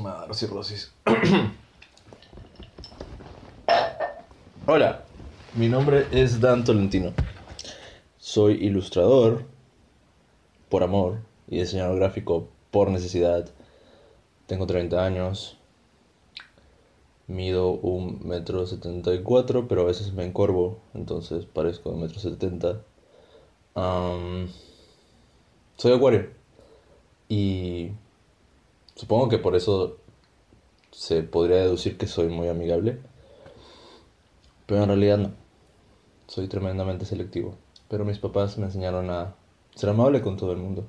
me va a cirrosis. Hola, mi nombre es Dan Tolentino. Soy ilustrador por amor y diseñador gráfico por necesidad. Tengo 30 años. Mido un metro setenta y cuatro, pero a veces me encorvo, entonces parezco un metro setenta. Soy acuario. Y supongo que por eso se podría deducir que soy muy amigable. Pero en realidad no. Soy tremendamente selectivo. Pero mis papás me enseñaron a ser amable con todo el mundo.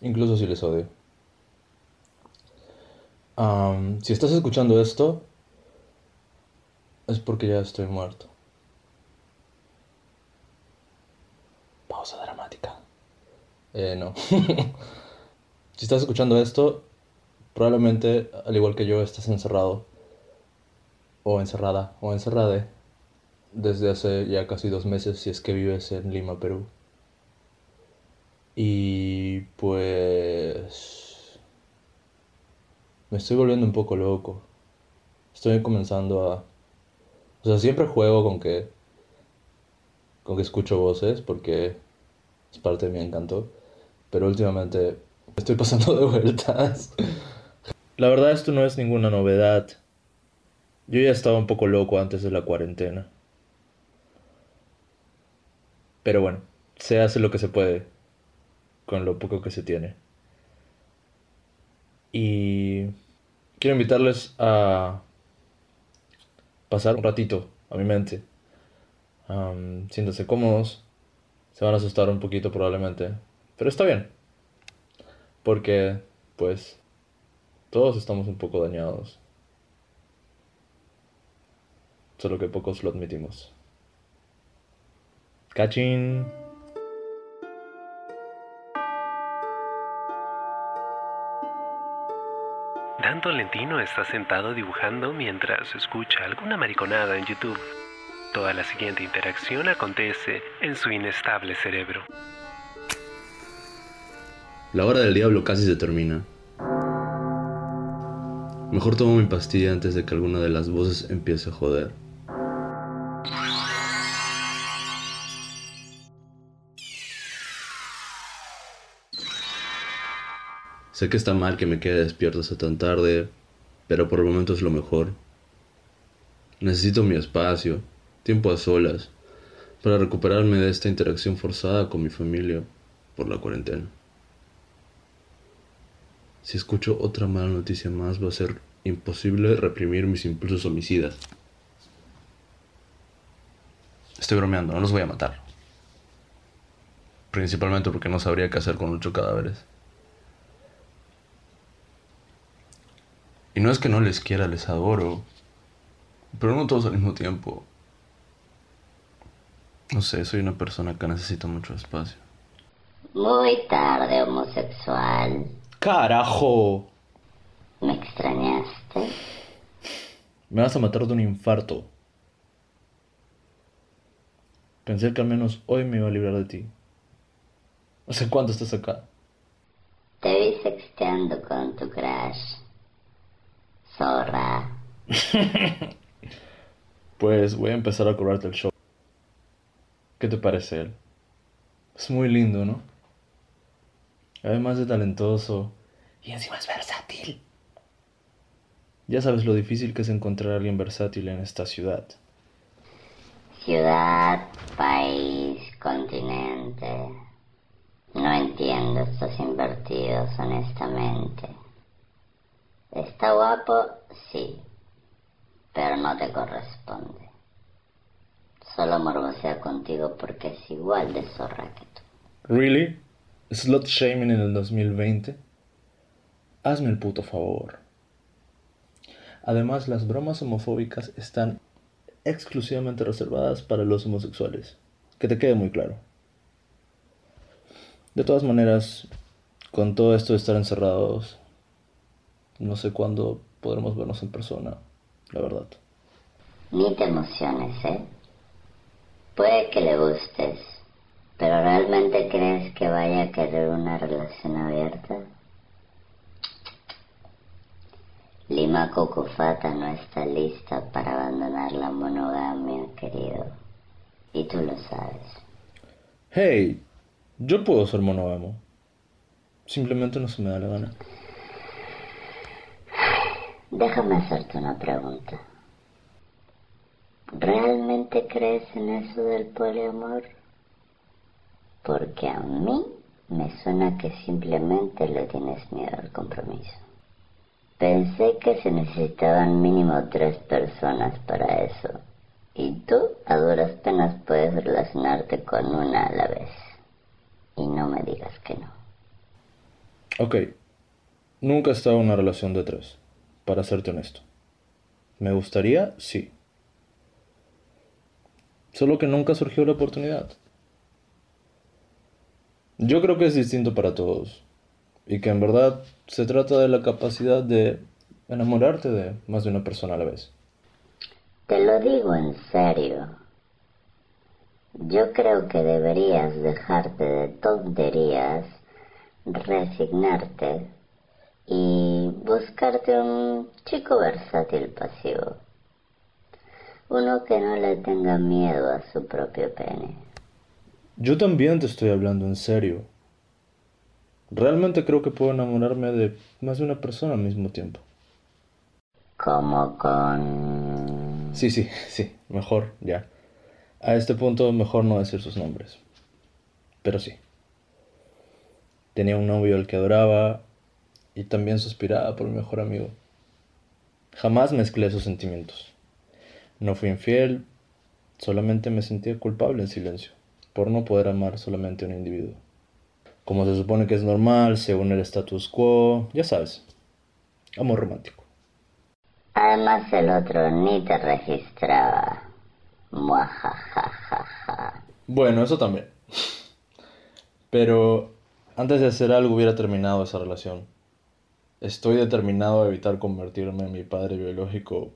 Incluso si les odio. Si estás escuchando esto, es porque ya estoy muerto. Pausa dramática. Eh, no. si estás escuchando esto, probablemente, al igual que yo, estás encerrado. O encerrada, o encerrade. Desde hace ya casi dos meses, si es que vives en Lima, Perú. Y pues... Me estoy volviendo un poco loco. Estoy comenzando a... O sea, siempre juego con que... Con que escucho voces porque es parte de mi encanto. Pero últimamente estoy pasando de vueltas. La verdad esto no es ninguna novedad. Yo ya estaba un poco loco antes de la cuarentena. Pero bueno, se hace lo que se puede con lo poco que se tiene. Y quiero invitarles a pasar un ratito a mi mente. Siéntanse cómodos. Se van a asustar un poquito probablemente. Pero está bien. Porque, pues, todos estamos un poco dañados. Solo que pocos lo admitimos. Cachín. Dan Tolentino está sentado dibujando mientras escucha alguna mariconada en YouTube. Toda la siguiente interacción acontece en su inestable cerebro. La hora del diablo casi se termina. Mejor tomo mi pastilla antes de que alguna de las voces empiece a joder. Sé que está mal que me quede despierto hasta tan tarde, pero por el momento es lo mejor. Necesito mi espacio, tiempo a solas, para recuperarme de esta interacción forzada con mi familia por la cuarentena. Si escucho otra mala noticia más, va a ser imposible reprimir mis impulsos homicidas. Estoy bromeando, no los voy a matar. Principalmente porque no sabría qué hacer con ocho cadáveres. Y no es que no les quiera, les adoro. Pero no todos al mismo tiempo. No sé, soy una persona que necesita mucho espacio. Muy tarde, homosexual. ¡Carajo! ¿Me extrañaste? Me vas a matar de un infarto. Pensé que al menos hoy me iba a librar de ti. Sé cuánto estás acá. Te vi sexteando con tu crush. Zorra. Pues voy a empezar a cobrarte el show. ¿Qué te parece él? Es muy lindo, ¿no? Además de talentoso. Y encima es versátil. Ya sabes lo difícil que es encontrar a alguien versátil en esta ciudad. Ciudad, país, continente. No entiendo estos invertidos, honestamente. Está guapo, sí, pero no te corresponde. Solo morbosea contigo porque es igual de zorra que tú. ¿Really? ¿Slot shaming en el 2020? Hazme el puto favor. Además, las bromas homofóbicas están exclusivamente reservadas para los homosexuales. Que te quede muy claro. De todas maneras, con todo esto de estar encerrados, no sé cuándo podremos vernos en persona, la verdad. Ni te emociones, ¿eh? Puede que le gustes, pero ¿realmente crees que vaya a querer una relación abierta? Lima Cocofata no está lista para abandonar la monogamia, querido. Y tú lo sabes. Hey, yo puedo ser monógamo. Simplemente no se me da la gana. Déjame hacerte una pregunta. ¿Realmente crees en eso del poliamor? Porque a mí me suena que simplemente le tienes miedo al compromiso. Pensé que se necesitaban mínimo tres personas para eso. Y tú a duras penas puedes relacionarte con una a la vez. Y no me digas que no. Ok, nunca he estado en una relación de tres, para serte honesto. ¿Me gustaría? Sí. Solo que nunca surgió la oportunidad. Yo creo que es distinto para todos. Y que en verdad se trata de la capacidad de enamorarte de más de una persona a la vez. Te lo digo en serio. Yo creo que deberías dejarte de tonterías, resignarte y buscarte un chico versátil pasivo. Uno que no le tenga miedo a su propio pene. Yo también te estoy hablando en serio. Realmente creo que puedo enamorarme de más de una persona al mismo tiempo. Como con... Sí, sí, sí, mejor, ya. A este punto mejor no decir sus nombres. Pero sí. Tenía un novio al que adoraba y también suspiraba por mi mejor amigo. Jamás mezclé esos sentimientos. No fui infiel, solamente me sentía culpable en silencio por no poder amar solamente a un individuo. Como se supone que es normal, según el status quo, ya sabes, amor romántico. Además el otro ni te registraba. Muajajajaja. Bueno, eso también. Pero antes de hacer algo hubiera terminado esa relación. Estoy determinado a evitar convertirme en mi padre biológico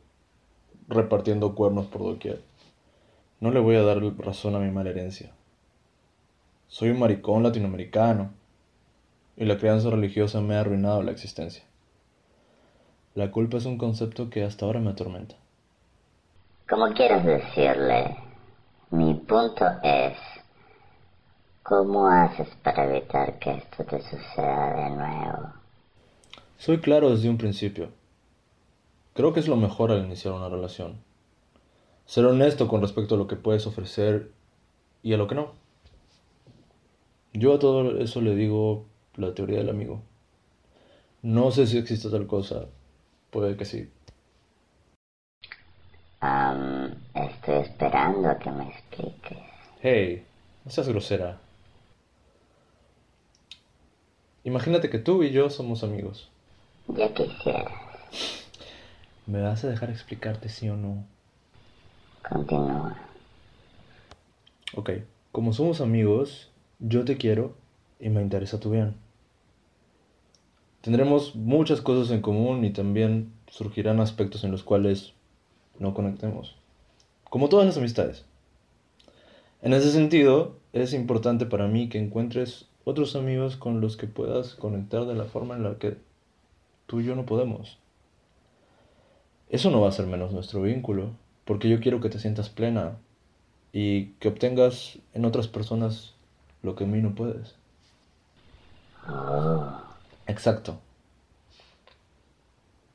repartiendo cuernos por doquier. No le voy a dar razón a mi mala herencia. Soy un maricón latinoamericano y la crianza religiosa me ha arruinado la existencia. La culpa es un concepto que hasta ahora me atormenta. Como quieras decirle, mi punto es, ¿cómo haces para evitar que esto te suceda de nuevo? Soy claro desde un principio. Creo que es lo mejor al iniciar una relación. Ser honesto con respecto a lo que puedes ofrecer y a lo que no. Yo a todo eso le digo la teoría del amigo. No sé si existe tal cosa. Puede que sí. Estoy esperando a que me expliques. Hey, no seas grosera. Imagínate que tú y yo somos amigos. Ya quisieras. ¿Me vas a dejar explicarte sí o no? Continúa. Ok, como somos amigos, yo te quiero y me interesa tu bien. Tendremos muchas cosas en común y también surgirán aspectos en los cuales no conectemos. Como todas las amistades. En ese sentido, es importante para mí que encuentres otros amigos con los que puedas conectar de la forma en la que tú y yo no podemos. Eso no va a ser menos nuestro vínculo, porque yo quiero que te sientas plena y que obtengas en otras personas lo que a mí no puedes. Exacto.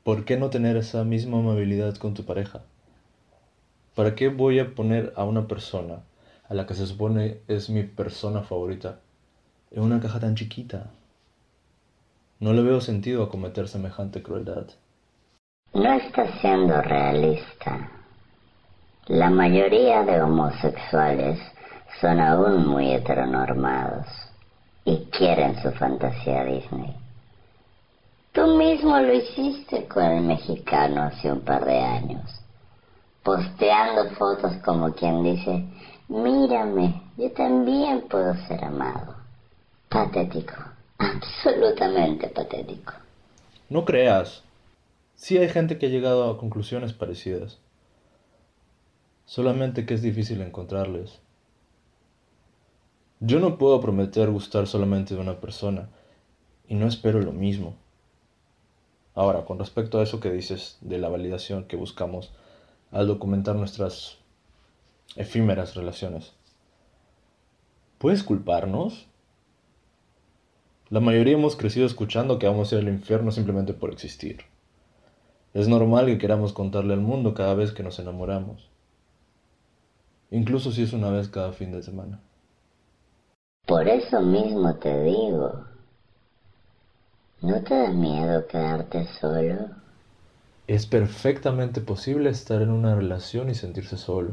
¿Por qué no tener esa misma amabilidad con tu pareja? ¿Para qué voy a poner a una persona a la que se supone es mi persona favorita en una caja tan chiquita? No le veo sentido a cometer semejante crueldad. No estás siendo realista. La mayoría de homosexuales son aún muy heteronormados y quieren su fantasía Disney. Tú mismo lo hiciste con el mexicano hace un par de años, posteando fotos como quien dice, mírame, yo también puedo ser amado. Patético, absolutamente patético. No creas. Sí hay gente que ha llegado a conclusiones parecidas. Solamente que es difícil encontrarles. Yo no puedo prometer gustar solamente de una persona y no espero lo mismo. Ahora, con respecto a eso que dices de la validación que buscamos al documentar nuestras efímeras relaciones, ¿puedes culparnos? La mayoría hemos crecido escuchando que vamos a ir al infierno simplemente por existir. Es normal que queramos contarle al mundo cada vez que nos enamoramos, incluso si es una vez cada fin de semana. Por eso mismo te digo, ¿no te da miedo quedarte solo? Es perfectamente posible estar en una relación y sentirse solo.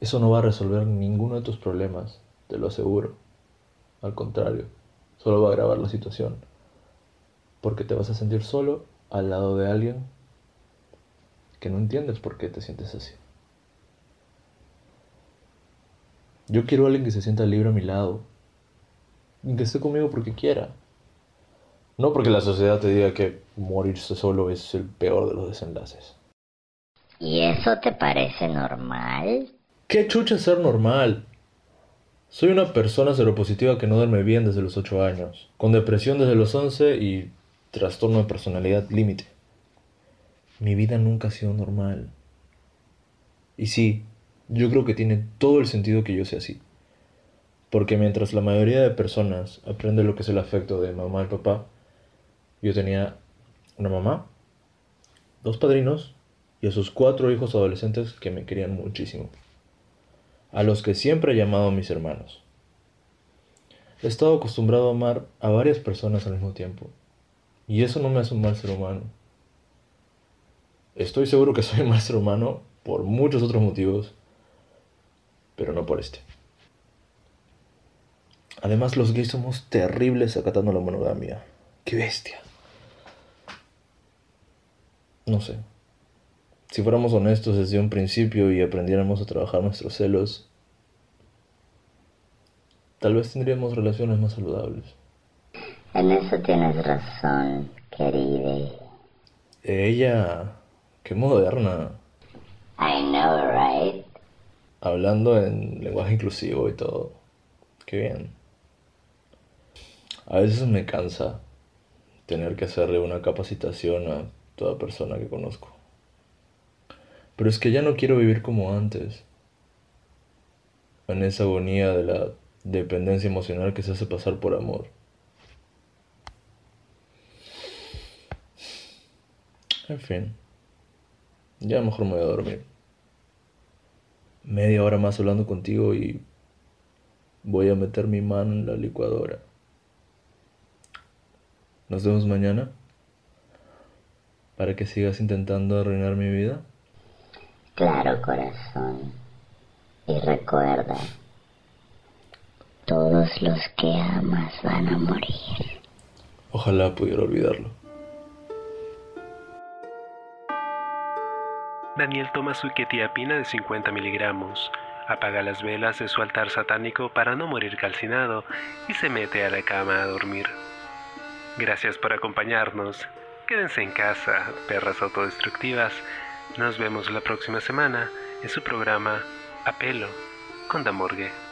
Eso no va a resolver ninguno de tus problemas, te lo aseguro. Al contrario, solo va a agravar la situación. Porque te vas a sentir solo al lado de alguien que no entiendes por qué te sientes así. Yo quiero a alguien que se sienta libre a mi lado. Y que esté conmigo porque quiera. No porque la sociedad te diga que morirse solo es el peor de los desenlaces. ¿Y eso te parece normal? ¿Qué chucha es ser normal? Soy una persona seropositiva que no duerme bien desde los 8 años, con depresión desde los 11 y trastorno de personalidad límite. Mi vida nunca ha sido normal. Y sí, yo creo que tiene todo el sentido que yo sea así. Porque mientras la mayoría de personas aprende lo que es el afecto de mamá y papá, yo tenía una mamá, dos padrinos y a sus cuatro hijos adolescentes que me querían muchísimo. A los que siempre he llamado mis hermanos. He estado acostumbrado a amar a varias personas al mismo tiempo. Y eso no me hace un mal ser humano. Estoy seguro que soy un mal ser humano por muchos otros motivos, pero no por este. Además, los gays somos terribles acatando la monogamia. ¡Qué bestia! No sé. Si fuéramos honestos desde un principio y aprendiéramos a trabajar nuestros celos, tal vez tendríamos relaciones más saludables. En eso tienes razón, querida. Ella, qué moderna. I know, right? Hablando en lenguaje inclusivo y todo. Qué bien. A veces me cansa tener que hacerle una capacitación a toda persona que conozco. Pero es que ya no quiero vivir como antes. En esa agonía de la dependencia emocional que se hace pasar por amor. En fin. Ya mejor me voy a dormir. Media hora más hablando contigo y voy a meter mi mano en la licuadora. Nos vemos mañana. Para que sigas intentando arruinar mi vida. Claro, corazón. Y recuerda, todos los que amas van a morir. Ojalá pudiera olvidarlo. Daniel toma su quetiapina de 50 miligramos, apaga las velas de su altar satánico para no morir calcinado y se mete a la cama a dormir. Gracias por acompañarnos. Quédense en casa, perras autodestructivas. Nos vemos la próxima semana en su programa Apelo con Damorgue.